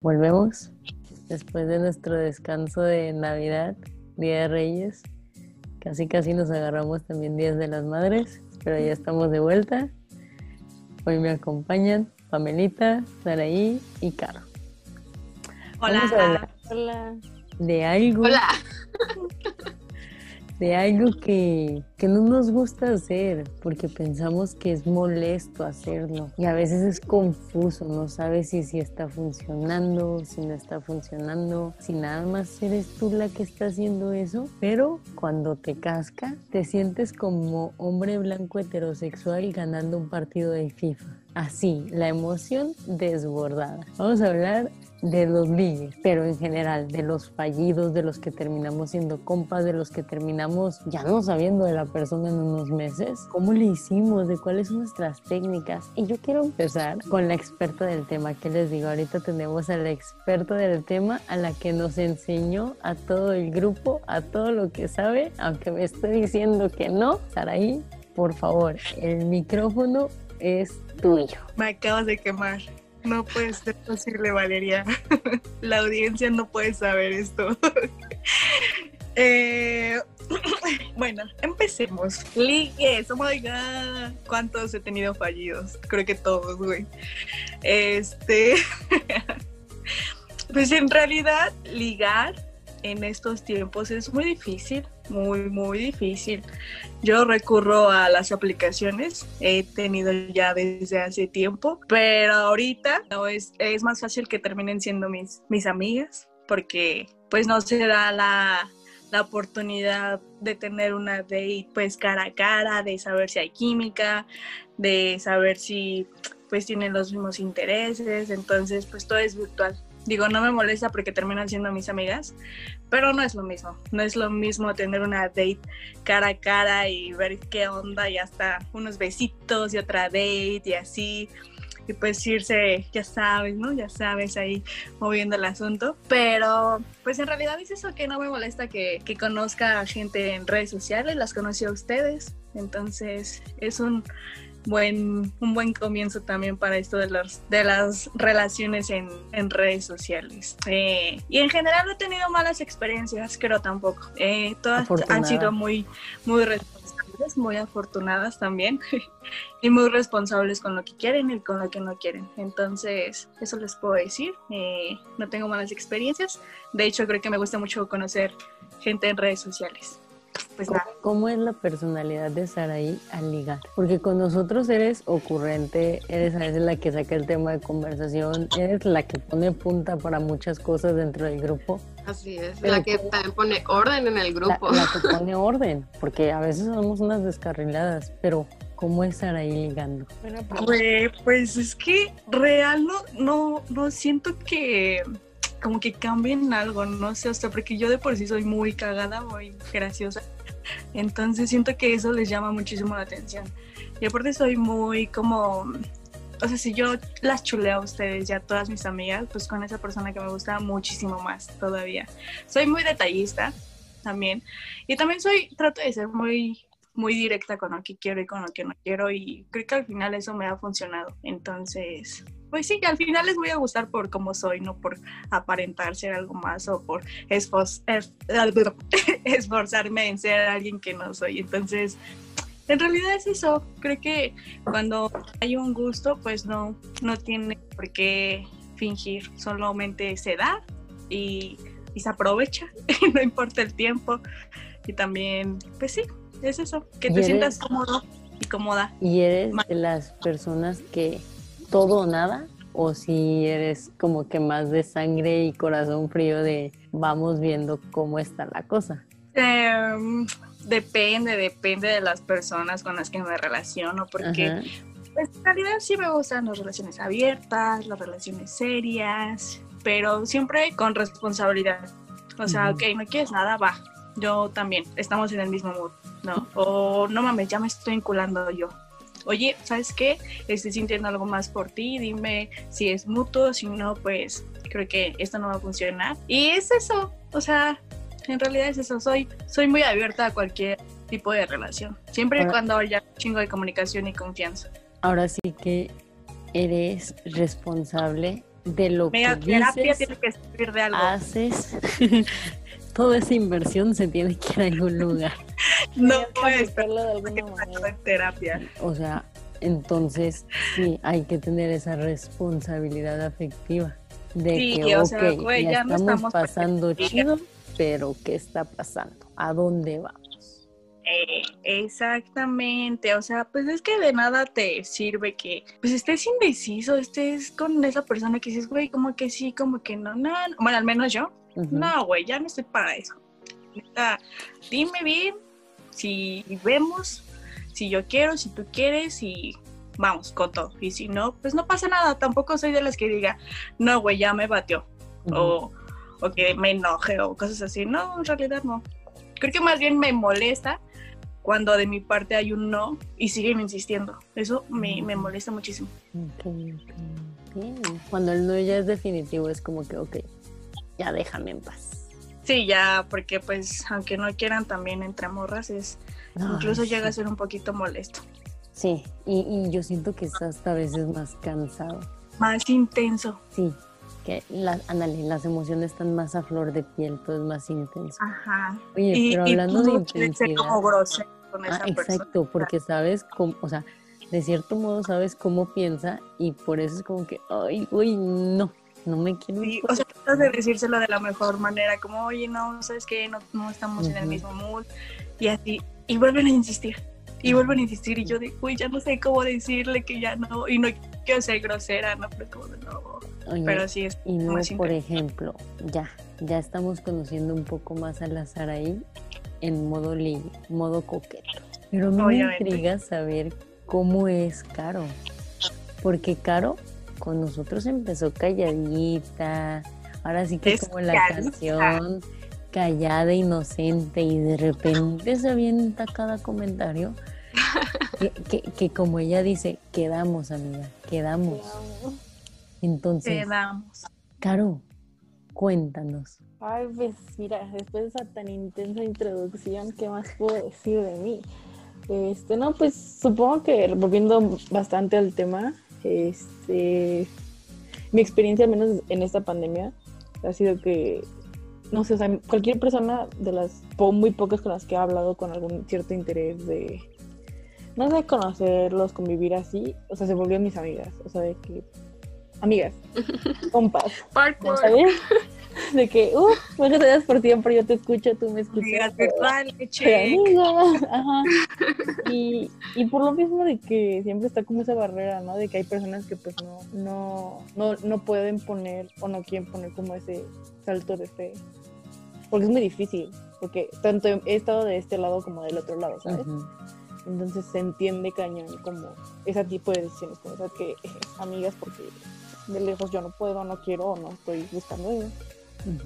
Volvemos después de nuestro descanso de Navidad, Día de Reyes. Casi casi nos agarramos también Días de las Madres, pero ya estamos de vuelta. Hoy me acompañan Pamelita, Saraí y Caro. Hola. Vamos a hablar de algo, Hola. De algo que, que no nos gusta hacer porque pensamos que es molesto hacerlo y a veces es confuso, no sabes si, si está funcionando, si no está funcionando, si nada más eres tú la que está haciendo eso, pero cuando te casca te sientes como hombre blanco heterosexual ganando un partido de FIFA. Así, la emoción desbordada. Vamos a hablar de los ligues, pero en general, de los fallidos, de los que terminamos siendo compas, de los que terminamos ya no sabiendo de la persona en unos meses, cómo le hicimos, de cuáles son nuestras técnicas. Y yo quiero empezar con la experta del tema, que les digo, ahorita tenemos a la experta del tema, a la que nos enseñó a todo el grupo, a todo lo que sabe, aunque me estoy diciendo que no, Saraí, por favor, el micrófono es tuyo. Me acabas de quemar. No puede ser posible, Valeria. La audiencia no puede saber esto. Eh, bueno, empecemos. Ligues, oh my god. ¿Cuántos he tenido fallidos? Creo que todos, güey. Este. Pues en realidad, ligar en estos tiempos es muy difícil, muy, muy difícil. Yo recurro a las aplicaciones, he tenido ya desde hace tiempo, pero ahorita no, es, es más fácil que terminen siendo mis, mis amigas, porque pues no se da la, la oportunidad de tener una date pues cara a cara, de saber si hay química, de saber si pues tienen los mismos intereses, entonces pues todo es virtual. Digo, no me molesta porque terminan siendo mis amigas, pero no es lo mismo. No es lo mismo tener una date cara a cara y ver qué onda y hasta unos besitos y otra date y así. Y pues irse, ya sabes, ¿no? Ya sabes, ahí moviendo el asunto. Pero pues en realidad es eso que no me molesta que, que conozca a gente en redes sociales, las conocí a ustedes. Entonces es un, buen, un buen comienzo también para esto de, los, de las relaciones en, en redes sociales. Eh, y en general no he tenido malas experiencias, creo tampoco. Eh, todas han sido muy, muy responsables, muy afortunadas también. y muy responsables con lo que quieren y con lo que no quieren. Entonces, eso les puedo decir. Eh, no tengo malas experiencias. De hecho, creo que me gusta mucho conocer gente en redes sociales pues ¿Cómo, ¿Cómo, es la personalidad de Saraí al ligar? Porque con nosotros eres ocurrente, eres a veces la que saca el tema de conversación, eres la que pone punta para muchas cosas dentro del grupo. Así es, la que también pone orden en el grupo. La, la que pone orden, porque a veces somos unas descarriladas, pero ¿Cómo es Saraí ligando? Bueno, pues, pues es que real no, no, no siento que como que cambien algo, no sé, o sea, porque yo de por sí soy muy cagada, muy graciosa. Entonces siento que eso les llama muchísimo la atención. Y aparte soy muy como, o sea, si yo las chuleo a ustedes ya todas mis amigas, pues con esa persona que me gusta muchísimo más todavía. Soy muy detallista también. Y también soy, trato de ser muy muy directa con lo que quiero y con lo que no quiero y creo que al final eso me ha funcionado. Entonces, pues sí, que al final les voy a gustar por cómo soy, no por aparentar ser algo más o por esforzarme en ser alguien que no soy. Entonces, en realidad es eso. Creo que cuando hay un gusto, pues no, no tiene por qué fingir, solamente se da y, y se aprovecha, no importa el tiempo. Y también, pues sí, es eso, que te sientas cómodo y cómoda. ¿Y eres de las personas que todo o nada? ¿O si eres como que más de sangre y corazón frío de vamos viendo cómo está la cosa? Eh, depende, depende de las personas con las que me relaciono, porque pues, en realidad sí me gustan las relaciones abiertas, las relaciones serias, pero siempre con responsabilidad. O sea, ok, no quieres nada, va. Yo también, estamos en el mismo mood. ¿no? O no mames, ya me estoy enculando yo. Oye, ¿sabes qué? Estoy sintiendo algo más por ti, dime si es mutuo, si no, pues creo que esto no va a funcionar. Y es eso, o sea, en realidad es eso, soy, soy muy abierta a cualquier tipo de relación, siempre y cuando haya un chingo de comunicación y confianza. Ahora sí que eres responsable de lo que terapia dices, tiene que servir de algo. haces, toda esa inversión se tiene que ir a algún lugar. no puedes aplicarlo de alguna pasó manera. en terapia. O sea, entonces sí, hay que tener esa responsabilidad afectiva de Sí, que, o sea, güey, ya, ya no estamos pasando chido, pero ¿qué está pasando? ¿A dónde vamos? Eh, exactamente, o sea, pues es que de nada te sirve que pues estés indeciso, estés con esa persona que dices, güey, como que sí, como que no, no, no". bueno, al menos yo, Ujú. no, güey, ya no estoy para eso. Neta, dime bien si vemos, si yo quiero, si tú quieres y vamos con todo. Y si no, pues no pasa nada, tampoco soy de las que diga, no, güey, ya me batió Ujú. o, o que me enoje o cosas así. No, en realidad no. Creo que más bien me molesta cuando de mi parte hay un no y siguen insistiendo. Eso me, me molesta muchísimo. Ok, ok, bien. Cuando el no ya es definitivo, es como que, ok, ya déjame en paz. Sí, ya, porque pues aunque no quieran también entre morras, es, incluso llega a ser un poquito molesto. Sí, y, y yo siento que está hasta a veces más cansado. Más intenso. Sí, que las, ándale, las emociones están más a flor de piel, todo es más intenso. Ajá. Oye, y, pero y hablando tú de ser intensidad. como grosero con Ah, esa persona. exacto, porque sabes cómo, o sea, de cierto modo sabes cómo piensa y por eso es como que, ay, güey, no, no me quiero. Sí, o sea, tratas de decírselo de la mejor manera, como, oye, no, ¿sabes qué? No, no estamos en el mismo mood. Y así, y vuelven a insistir. Y vuelven a insistir. Y yo digo, uy, ya no sé cómo decirle que ya no. Y no quiero ser grosera, ¿no? Pero como de no. Oye, Pero sí es y más por ejemplo, ya, ya estamos conociendo un poco más a la Saraí en modo ligue, modo coqueto. Pero me Obviamente. intriga saber cómo es Caro. Porque Caro con nosotros empezó calladita, ahora sí que Es como la canción, callada, inocente, y de repente se avienta cada comentario. Que, que, que como ella dice, quedamos, amiga, quedamos. Entonces, Quedamos. Caro, cuéntanos. Ay, pues mira, después de esa tan intensa introducción, ¿qué más puedo decir de mí? Este, no, pues supongo que volviendo bastante al tema, este, mi experiencia, al menos en esta pandemia, ha sido que, no sé, o sea, cualquier persona de las po- muy pocas con las que he hablado con algún cierto interés de, no sé, conocerlos, convivir así, o sea, se volvieron mis amigas, o sea, de que, amigas, compas. ¿sabes? De que, uh, muchas gracias por siempre, yo te escucho, tú me escuchas. Amiga, ajá. Y, y por lo mismo de que siempre está como esa barrera, ¿no? De que hay personas que pues no, no, no, no pueden poner o no quieren poner como ese salto de fe. Porque es muy difícil, porque tanto he estado de este lado como del otro lado, ¿sabes? Entonces se entiende cañón como ese tipo de decisiones, como esas que eh, amigas porque de lejos yo no puedo, no quiero o no estoy buscando eso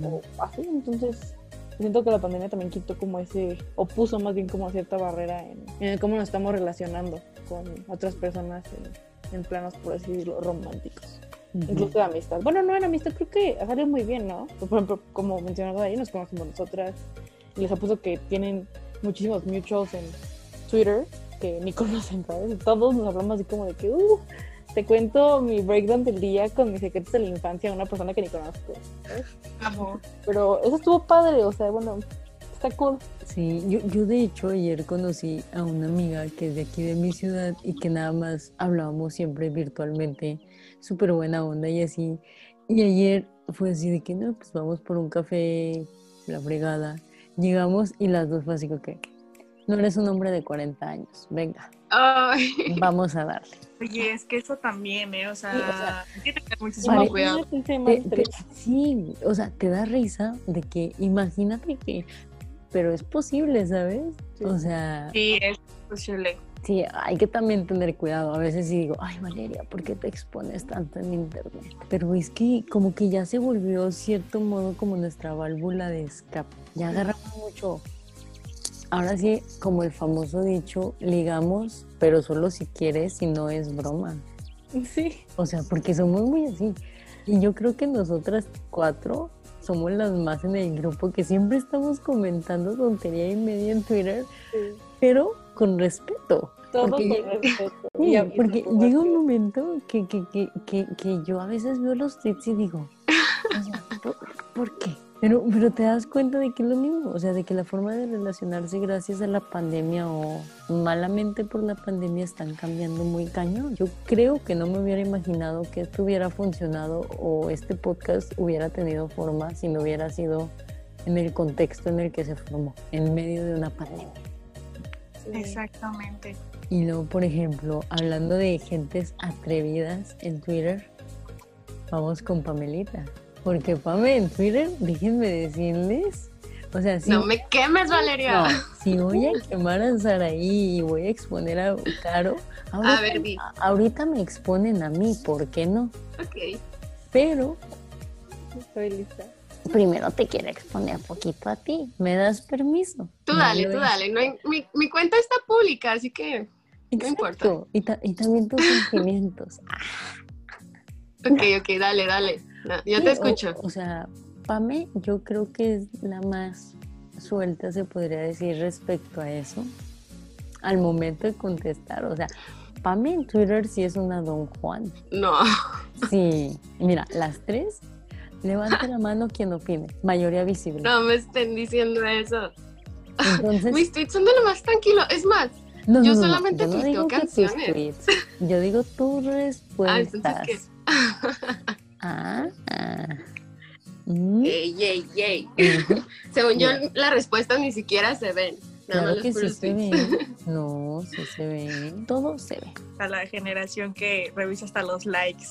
O así. Entonces, siento que la pandemia también quitó como ese, o puso más bien como cierta barrera en, en cómo nos estamos relacionando con otras personas en, en planos, por así decirlo, románticos. Incluso de amistad. Bueno, no en amistad, creo que ha salido muy bien, ¿no? Por ejemplo, como mencionaba ahí, nos conocemos nosotras. Y les apuesto que tienen muchísimos mutuals en Twitter que ni conocen, ¿sabes? Todos nos hablamos así como de que, uh, te cuento mi breakdown del día con mis secretos de la infancia a una persona que ni conozco. Pero eso estuvo padre, o sea, bueno, está cool. Sí, yo, yo de hecho ayer conocí a una amiga que es de aquí de mi ciudad y que nada más hablábamos siempre virtualmente, súper buena onda y así. Y ayer fue así de que no, pues vamos por un café, la fregada. Llegamos y las dos fue así no eres un hombre de 40 años, venga, Ay, vamos a darle. Oye, es que eso también, ¿eh? O sea, Sí, o sea, hay que tener muchísimo Vale. cuidado. Te- sí, o sea, te da risa de que imagínate que, pero es posible, ¿sabes? Sí. O sea, Sí, es posible. Sí, hay que también tener cuidado. A veces sí digo, ay Valeria, ¿por qué te expones tanto en internet? Pero es que como que ya se volvió cierto modo como nuestra válvula de escape. Ya agarramos mucho. Ahora sí, como el famoso dicho, ligamos, pero solo si quieres, si no es broma. Sí, O sea, porque somos muy así. Y yo creo que nosotras cuatro somos las más en el grupo que siempre estamos comentando tontería y media en Twitter, sí. pero con respeto. Todo Porque- con respeto. Sí, porque llega un momento que, que, que, que, que yo a veces veo los tweets y digo, ¿por, por qué? Pero, pero te das cuenta de que es lo mismo, o sea, de que la forma de relacionarse gracias a la pandemia o malamente por la pandemia están cambiando muy cañón. Yo creo que no me hubiera imaginado que esto hubiera funcionado o este podcast hubiera tenido forma si no hubiera sido en el contexto en el que se formó, en medio de una pandemia. Exactamente. Y luego, por ejemplo, hablando de gentes atrevidas en Twitter, vamos con Pamelita. Porque Pame en Twitter, déjenme decirles, o sea, si, No me quemes, Valeria. no, si voy a quemar a Saraí y voy a exponer a Caro, ahorita, ver, a- ahorita me exponen a mí, ¿por qué no? Ok. Pero Estoy lista. primero te quiero exponer poquito a ti. ¿Me das permiso? Tú dale, tú dale. No hay- mi, mi cuenta está pública, así que. No importa. Y, ta- y también tus sentimientos. Ok, ok, dale, dale. No, yo Sí, te o- escucho. O, sea, Pame, yo creo que es la más suelta, se podría decir, respecto a eso, al momento de contestar. O sea, Pame en Twitter sí es una Don Juan. No. Sí, mira, las tres, levante la mano quien opine, mayoría visible. No me estén diciendo eso. Entonces, Mis tweets son de lo más tranquilo. Es más, no, yo no, no, no, solamente yo no tuiteo digo que tus canciones. tweets, yo digo tus ah, respuestas. entonces qué. Ah, ah. Mm, Yay, yay, yay. ujú. Según yo, Mira. las respuestas ni siquiera se ven. Nada Claro que los sí se tweets. ve. No, sí se ve. Todo se ve. A la generación que revisa hasta los likes.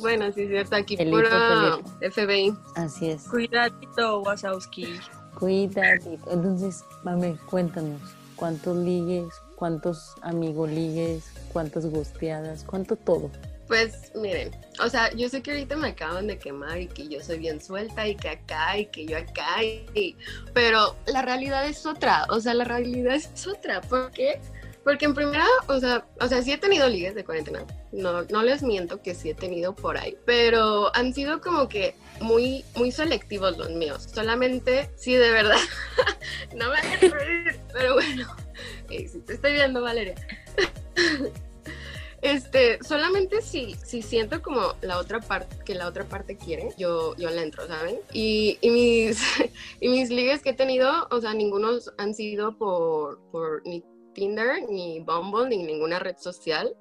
Bueno, sí es cierto. Aquí Pelito, puro FBI. Así es. Cuidadito, Wazowski. Cuídate. Entonces, mame, cuéntanos. ¿Cuántos ligues? ¿Cuántos amigos ligues? ¿Cuántas gusteadas? ¿Cuánto todo? Pues miren, o sea, yo sé que ahorita me acaban de quemar y que yo soy bien suelta y que acá y que yo acá, y, pero la realidad es otra, o sea, la realidad es otra. ¿Por qué? Porque en primera, o sea, o sea, sí he tenido ligues de cuarentena, no, no les miento que sí he tenido por ahí, pero han sido como que muy, muy selectivos los míos. Solamente, sí, de verdad, no me hagan reír, pero bueno, si te estoy viendo, Valeria. Este, solamente si, si siento como la otra parte, que la otra parte quiere, yo, yo le entro, ¿saben? Y, y mis, y mis ligues que he tenido, o sea, ninguno han sido por, por ni Tinder, ni Bumble, ni ninguna red social,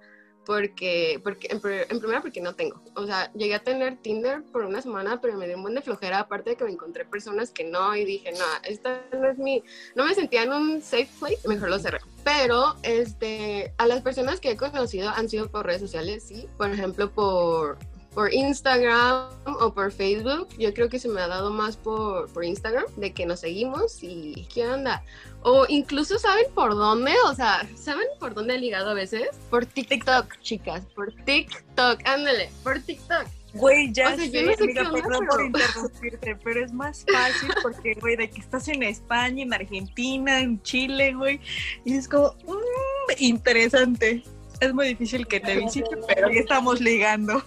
porque, porque en, en primera porque no tengo. O sea, llegué a tener Tinder por una semana, pero me dio un buen de flojera, aparte de que me encontré personas que no, y dije, no, esta no es mi, no me sentía en un safe place, mejor lo cerré. Pero, este, a las personas que he conocido han sido por redes sociales, sí. Por ejemplo, por, por Instagram o por Facebook. Yo creo que se me ha dado más por, por Instagram, de que nos seguimos y qué onda. O incluso saben por dónde, o sea, ¿saben por dónde he ligado a veces? Por TikTok, chicas, por TikTok, ándale, por TikTok. Güey, ya O sea, sé, yo no sé amiga, qué onda, perdón por pero- interrumpirte, pero es más fácil porque, güey, de que estás en España, en Argentina, en Chile, güey, y es como, mm, interesante. Es muy difícil que te visite, pero ya estamos ligando.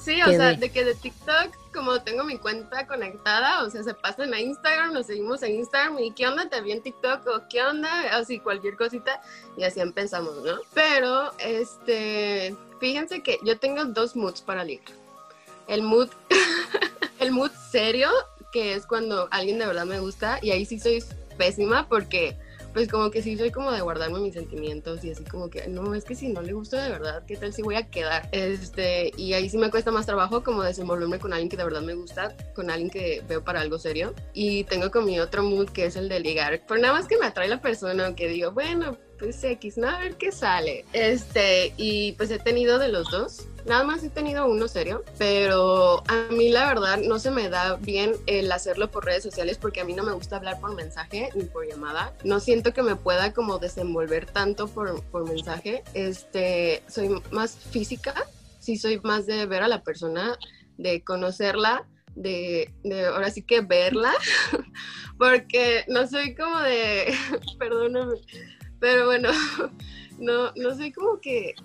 Sí, o sea, de- de que de TikTok, como tengo mi cuenta conectada, o sea, se pasan a Instagram, nos seguimos en Instagram y ¿qué onda? ¿Te vi en TikTok? ¿O qué onda? Así, cualquier cosita, y así empezamos, ¿no? Pero, este, fíjense que yo tengo dos moods para ligar. El mood, el mood serio, que es cuando alguien de verdad me gusta, y ahí sí soy pésima porque pues como que sí soy como de guardarme mis sentimientos y así como que no, es que si no le gusta de verdad, ¿qué tal si voy a quedar? Este, y ahí sí me cuesta más trabajo como desenvolverme con alguien que de verdad me gusta, con alguien que veo para algo serio. Y tengo con mi otro mood que es el de ligar. Por nada más que me atrae la persona, que digo, bueno, pues X, no, a ver qué sale. Este, y pues he tenido de los dos. Nada más he tenido uno serio, pero a mí la verdad no se me da bien el hacerlo por redes sociales porque a mí no me gusta hablar por mensaje ni por llamada. No siento que me pueda como desenvolver tanto por, por mensaje. Este, soy más física, sí soy más de ver a la persona, de conocerla, de, de ahora sí que verla, porque no soy como de, perdóname, pero bueno, no, no soy como que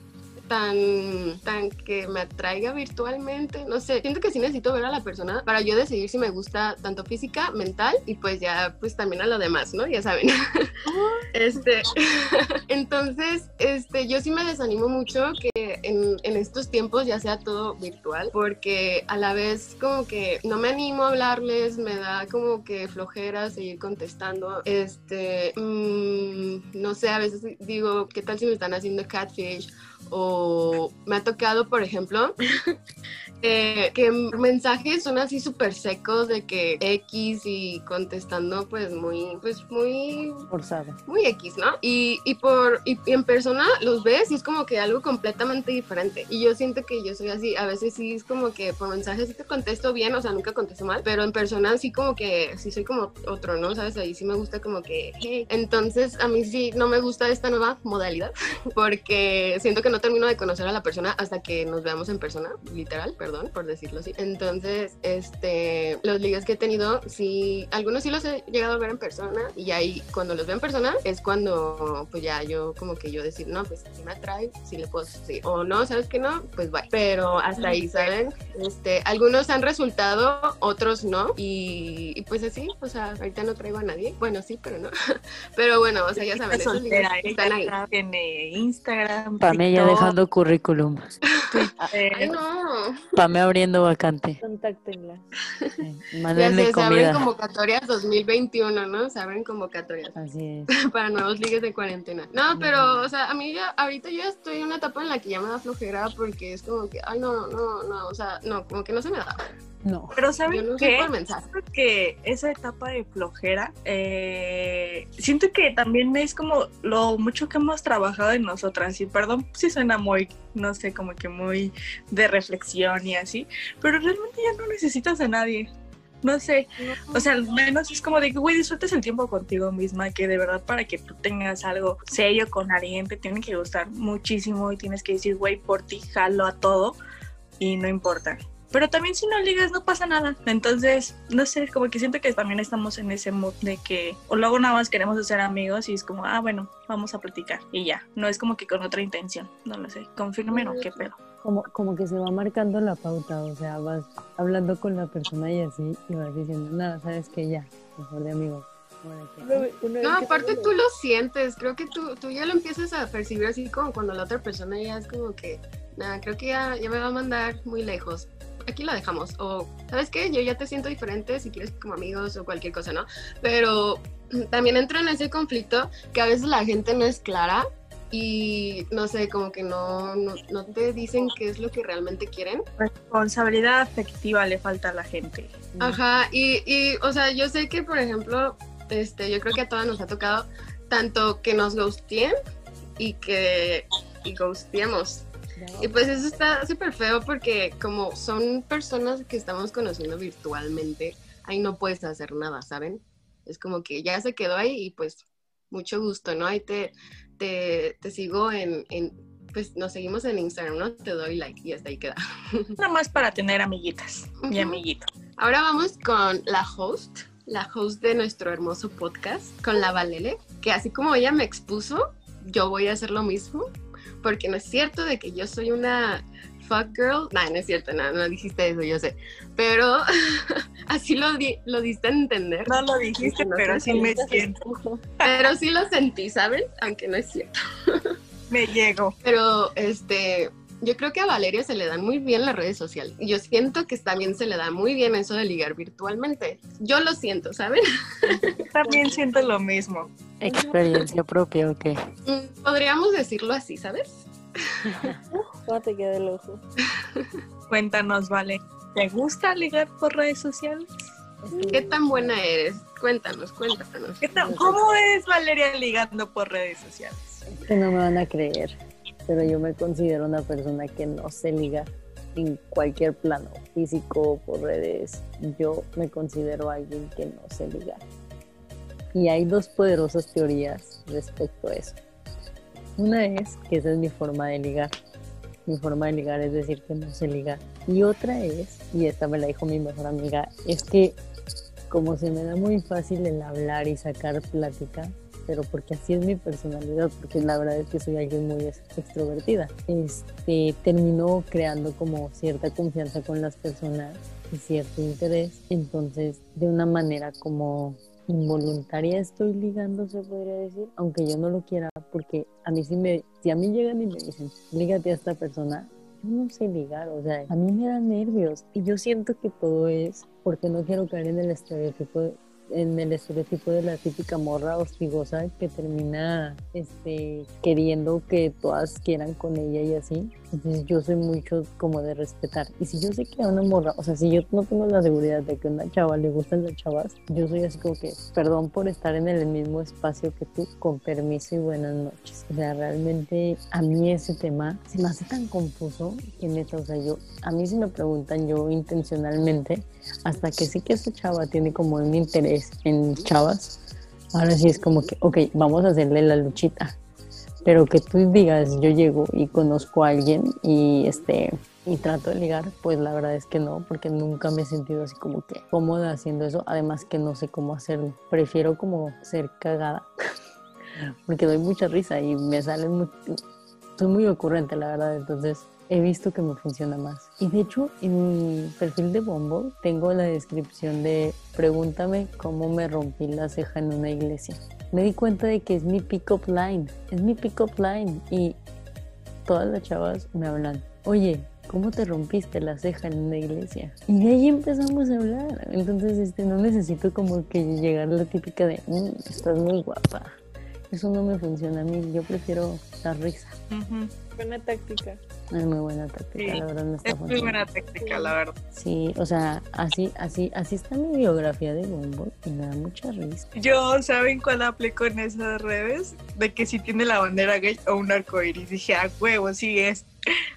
tan, tan que me atraiga virtualmente. No sé, siento que sí necesito ver a la persona para yo decidir si me gusta tanto física, mental y pues ya, pues también a lo demás, ¿no? Ya saben. este, entonces, este, yo sí me desanimo mucho que en, en estos tiempos ya sea todo virtual, porque a la vez como que no me animo a hablarles, me da como que flojera seguir contestando. Este, mmm, no sé, a veces digo, ¿qué tal si me están haciendo catfish? O me ha tocado, por ejemplo, eh, que mensajes son así súper secos de que X y contestando pues muy, pues muy... Forzado. Muy X, ¿no? Y, y por, y, y en persona los ves y es como que algo completamente diferente. Y yo siento que yo soy así, a veces sí es como que por mensajes sí te contesto bien, o sea, nunca contesto mal, pero en persona sí como que, sí soy como otro, ¿no? ¿Sabes? Ahí sí me gusta como que, hey. Entonces a mí sí no me gusta esta nueva modalidad porque siento que no termino de conocer a la persona hasta que nos veamos en persona, literal, perdón por decirlo así. Entonces, este, los ligues que he tenido, sí, algunos sí los he llegado a ver en persona y ahí cuando los veo en persona es cuando pues ya yo como que yo decir, no, pues si me atrae, si le puedo decir, o no, ¿sabes que no? Pues bye. Pero hasta ahí, ¿saben? Este, algunos han resultado, otros no y, y pues así, o sea, ahorita no traigo a nadie. Bueno, sí, pero no. pero bueno, o sea, ya saben, esos ligues están ahí. Tiene Instagram, Pame dejando currículum. Ay, no. Pame abriendo vacante. Contáctenla. Sí, Ya Mándenle sé, se abren comida. convocatorias 2021, ¿no? Se abren convocatorias. Así es. para nuevos ligues de cuarentena. No, pero, o sea, a mí ya, ahorita yo estoy en una etapa en la que ya me da flojera porque es como que, ay, no, no, no, o sea, no, como que no se me da. No. Pero ¿saben no sé qué? por mensaje. Siento que esa etapa de flojera, eh, siento que también es como lo mucho que hemos trabajado en nosotras. Y perdón si suena muy, no sé, como que muy de reflexión y así, pero realmente ya no necesitas a nadie. No sé, o sea, al menos es como de que, güey, disfrutes el tiempo contigo misma, que de verdad para que tú tengas algo serio con alguien te tiene que gustar muchísimo y tienes que decir, güey, por ti jalo a todo y no importa. Pero también si no ligas no pasa nada. Entonces, no sé, como que siento que también estamos en ese mood de que o luego nada más queremos hacer amigos y es como, ah, bueno, vamos a platicar y ya. No es como que con otra intención, no lo sé. Confirmen o qué pedo. Como, como que se va marcando la pauta, o sea, vas hablando con la persona y así, y vas diciendo, nada, sabes que ya, mejor de amigos. No, aparte tú lo sientes, creo que tú, tú ya lo empiezas a percibir así como cuando la otra persona ya es como que, nada, creo que ya, ya me va a mandar muy lejos. Aquí la dejamos. O, ¿sabes qué? Yo ya te siento diferente si quieres como amigos o cualquier cosa, ¿no? Pero también entra en ese conflicto que a veces la gente no es clara y no sé, como que no, no, no te dicen qué es lo que realmente quieren. Responsabilidad afectiva le falta a la gente. Ajá, y, y, o sea, yo sé que, por ejemplo, este, yo creo que a todas nos ha tocado tanto que nos ghosteen y que y ghosteemos. Y pues eso está súper feo porque como son personas que estamos conociendo virtualmente, ahí no puedes hacer nada, ¿saben? Es como que ya se quedó ahí y pues mucho gusto, ¿no? Ahí te, te, te sigo en, en, pues nos seguimos en Instagram, ¿no? Te doy like y hasta ahí queda. Nada más para tener amiguitas y Ujú. amiguitos. Ahora vamos con la host, la host de nuestro hermoso podcast, con la Valele, que así como ella me expuso, yo voy a hacer lo mismo, porque no es cierto de que yo soy una fuck girl. No, no es cierto, no, no dijiste eso, yo sé. Pero así lo, di- lo diste a entender. No lo dijiste, No, pero sí me siento. Pero sí lo sentí, ¿saben? Aunque no es cierto. Me llego. Pero este, yo creo que a Valeria se le dan muy bien las redes sociales. Y yo siento que también se le da muy bien eso de ligar virtualmente. Yo lo siento, ¿saben? También siento lo mismo. Experiencia propia, ok. Mm, Podríamos decirlo así, ¿sabes? ¿Cómo te queda el ojo? Cuéntanos, Vale. ¿Te gusta ligar por redes sociales? ¿Qué tan buena eres? Cuéntanos, cuéntanos. ¿Qué tal- ¿Cómo es Valeria ligando por redes sociales? Es que no me van a creer, pero yo me considero una persona que no se liga en cualquier plano, físico, por redes. Yo me considero alguien que no se liga. Y hay dos poderosas teorías respecto a eso. Una es que esa es mi forma de ligar. Mi forma de ligar es decir que no se liga. Y otra es, y esta me la dijo mi mejor amiga, es que como se me da muy fácil el hablar y sacar plática, pero porque así es mi personalidad, porque la verdad es que soy alguien muy extrovertida. Este, terminó creando como cierta confianza con las personas y cierto interés, entonces de una manera como involuntaria estoy ligando, se podría decir, aunque yo no lo quiera, porque a mí si me, si a mí llegan y me dicen, lígate a esta persona, yo no sé ligar, o sea, a mí me dan nervios y yo siento que todo es porque no quiero caer en el estereotipo en el estereotipo de la típica morra hostigosa que termina este, queriendo que todas quieran con ella y así. Entonces yo soy mucho como de respetar. Y si yo sé que a una morra, o sea, si yo no tengo la seguridad de que a una chava le gustan las chavas, yo soy así como que, perdón por estar en el mismo espacio que tú, con permiso y buenas noches. O sea, realmente a mí ese tema se me hace tan confuso que neta, o sea, yo, a mí si me preguntan yo intencionalmente, hasta que sé que esa chava tiene como un interés en chavas, ahora sí es como que, ok, vamos a hacerle la luchita pero que tú digas yo llego y conozco a alguien y este y trato de ligar, pues la verdad es que no, porque nunca me he sentido así como que cómoda haciendo eso, además que no sé cómo hacerlo. Prefiero como ser cagada, porque doy mucha risa y me sale muy... Soy muy ocurrente, la verdad, entonces he visto que me funciona más. Y de hecho, en mi perfil de Bombo tengo la descripción de pregúntame cómo me rompí la ceja en una iglesia me di cuenta de que es mi pick-up line, es mi pick-up line y todas las chavas me hablan, oye, ¿cómo te rompiste la ceja en una iglesia? Y de ahí empezamos a hablar, entonces este, no necesito como que llegar a la típica de, mm, estás muy guapa. Eso no me funciona a mí, yo prefiero la risa. Buena táctica. Es muy buena táctica, la verdad no está Es muy buena táctica, la verdad. Sí, o sea, así, así, así está mi biografía de Bumble y me da mucha risa. Yo, ¿saben cuál aplico en esas redes? De que si tiene la bandera gay o un arco iris. Dije, a huevo, sí es.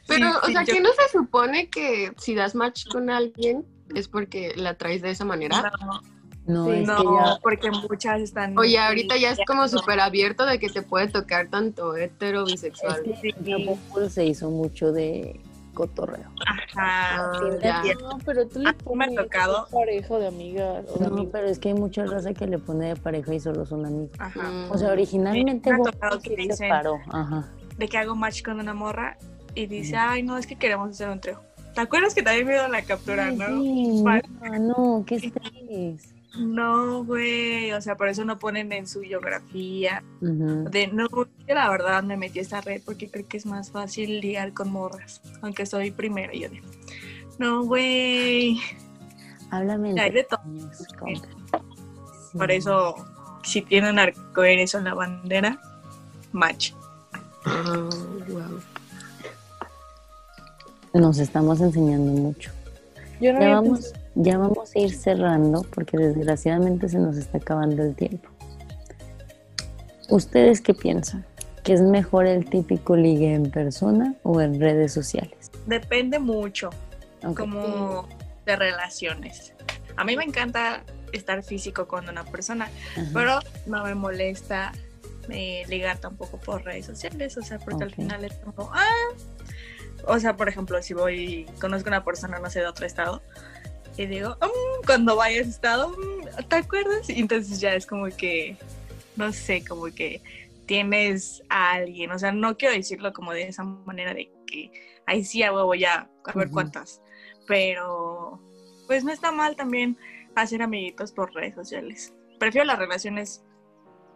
Pero, Sí, o sí, sea, yo- ¿qué no se supone que si das match con alguien es porque la traes de esa manera? No, No, Sí, es no, que ya, porque muchas están. Oye, ahorita ya es como súper abierto de que te puede tocar tanto hetero, bisexual. es que Bumble se hizo mucho de cotorreo. Ajá. Sí, ya. sí, No, pero tú le mí me pones tocado. pareja de amigas o de No, amigos. pero es que hay mucha raza que le pone de pareja y solo son amigos. Ajá. Mm. O sea, originalmente me ha Bumble tocado que sí se paró. Ajá. De que hago match con una morra y dice, ay, no, es que queremos hacer un trío. ¿Te acuerdas que también me dieron la captura, no? sí, no, no, ¿qué estrés? No, güey, o sea, por eso no ponen en su biografía. De no, yo la verdad me metí a esta red porque creo que es más fácil ligar con morras, aunque soy primera. y Yo digo, no, güey, Háblame hay de todo. Por eso, si tienen arcoíris en la bandera, match. Ah, wow. Nos estamos enseñando mucho. Yo no Ya había vamos, pensado- ya vamos a ir cerrando porque desgraciadamente se nos está acabando el tiempo. ¿Ustedes qué piensan? ¿Que es mejor el típico ligue en persona o en redes sociales? Depende mucho, como de relaciones. A mí me encanta estar físico con una persona, Ajá. pero no me molesta eh, ligar tampoco por redes sociales, o sea, porque al final es como, ah, o sea, por ejemplo, si voy, conozco a una persona, no sé, de otro estado, y digo, "Mm, cuando vaya a ese estado, mm, ¿te acuerdas? Y entonces ya es como que, no sé, como que tienes a alguien, o sea, no quiero decirlo como de esa manera de que, ahí sí, a huevo, ya, a ver cuántas, pero pues no está mal también hacer amiguitos por redes sociales. Prefiero las relaciones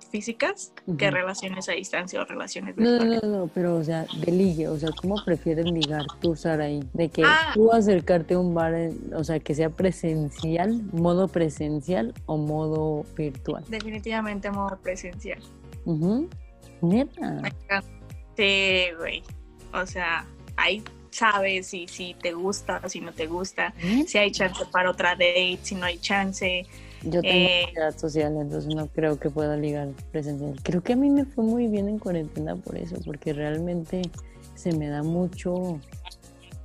físicas que relaciones a distancia o relaciones No, no, virtuales. no, no, pero o sea, de ligue, o sea, ¿cómo prefieres ligar tú, Saraí? De que Ah. tú acercarte a un bar, en- o sea, que sea presencial, modo presencial o modo virtual. Definitivamente modo presencial. Ujú. Neta. Sí, güey. O sea, ahí sabes si, si te gusta si no te gusta, si hay chance para otra date, si no hay chance. Yo tengo Eh, ansiedad social, entonces no creo que pueda ligar presencial. Creo que a mí me fue muy bien en cuarentena por eso, porque realmente se me da mucho,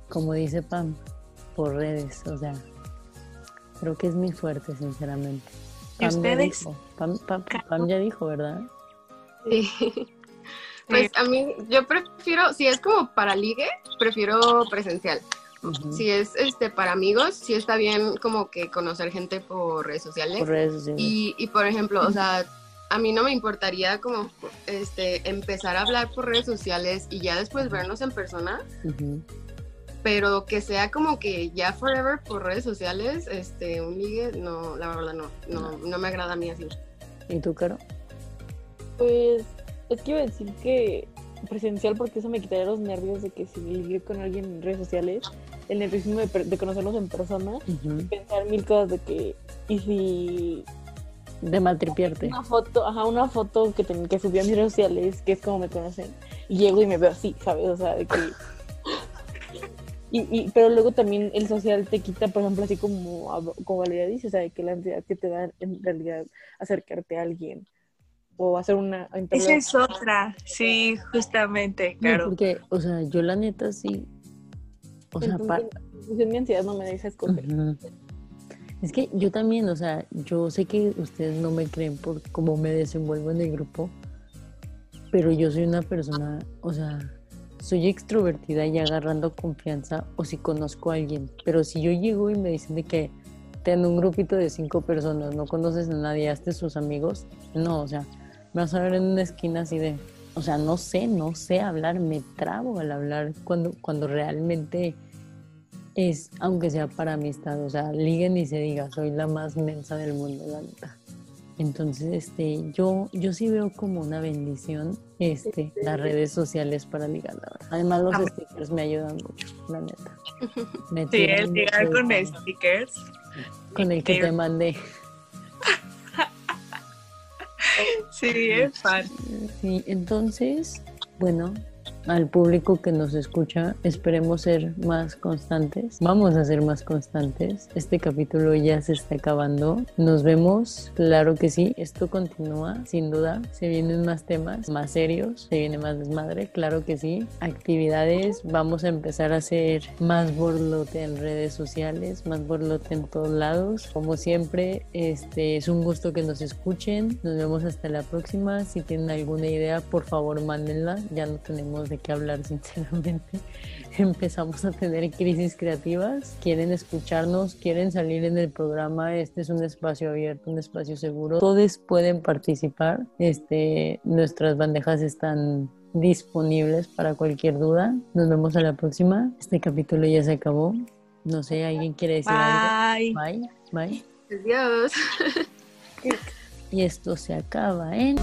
como dice Pam, por redes, o sea, creo que es mi fuerte, sinceramente. ¿Y Pam ya ustedes? dijo, Pam, Pam- Pam ya dijo, ¿verdad? Sí. Pues a mí, yo prefiero, si es como para ligue, prefiero presencial. Si es este para amigos, sí está bien como que conocer gente por redes sociales. Por redes sociales. Y, y por ejemplo, o sea, a mí no me importaría como este empezar a hablar por redes sociales y ya después vernos en persona. Pero que sea como que ya forever por redes sociales, este, un ligue, no, la verdad no, no, no me agrada a mí así. ¿Y tú, Caro? Pues es que iba a decir que presencial porque eso me quitaría los nervios de que si ligue con alguien en redes sociales, el nerviosismo de, conocerlos en persona, pensar mil cosas de que, y si de maltripiarte. Una foto, ajá, una foto que, que subí a mis redes sociales, que es como me conocen, y llego y me veo así, ¿sabes? O sea, de que... Y, y, pero luego también el social te quita, por ejemplo, así como, como Valeria dice, o sea, que la ansiedad que te da en realidad acercarte a alguien o hacer una... Esa es otra, sí, justamente, claro. porque, o sea, yo la neta sí, o sea, para... mi ansiedad no me deja escoger. Es que yo también, o sea, yo sé que ustedes no me creen por cómo me desenvuelvo en el grupo, pero yo soy una persona, o sea, soy extrovertida y agarrando confianza o si conozco a alguien, pero si yo llego y me dicen de que tengo un grupito de cinco personas, no conoces a nadie, hazte sus amigos, no, o sea, me vas a ver en una esquina así de, o sea, no sé, no sé hablar, me trabo al hablar cuando, cuando realmente es, aunque sea para amistad, o sea, liguen y se diga, soy la más mensa del mundo, la neta. Entonces, este, yo, yo sí veo como una bendición este, las redes sociales para ligar, la verdad. Además, los stickers me ayudan mucho, la neta. sí, el ligar con stickers. Con el que te mandé. sí, es fan. Sí, entonces, bueno, al público que nos escucha. Esperemos ser más constantes. Vamos a ser más constantes. Este capítulo ya se está acabando. Nos vemos, claro que sí. Esto continúa, sin duda. Se vienen más temas, más serios. Se viene más desmadre, claro que sí. Actividades. Vamos a empezar a hacer más borlote en redes sociales, más borlote en todos lados. Como siempre, este es un gusto que nos escuchen. Nos vemos hasta la próxima. Si tienen alguna idea, por favor, mándenla. Ya no tenemos que hablar, sinceramente. Empezamos a tener crisis creativas. Quieren escucharnos, quieren salir en el programa. Este es un espacio abierto, un espacio seguro. Todos pueden participar. Este, nuestras bandejas están disponibles para cualquier duda. Nos vemos a la próxima. Este capítulo ya se acabó. No sé, ¿alguien quiere decir algo? Bye. Bye. Adiós. Y esto se acaba en...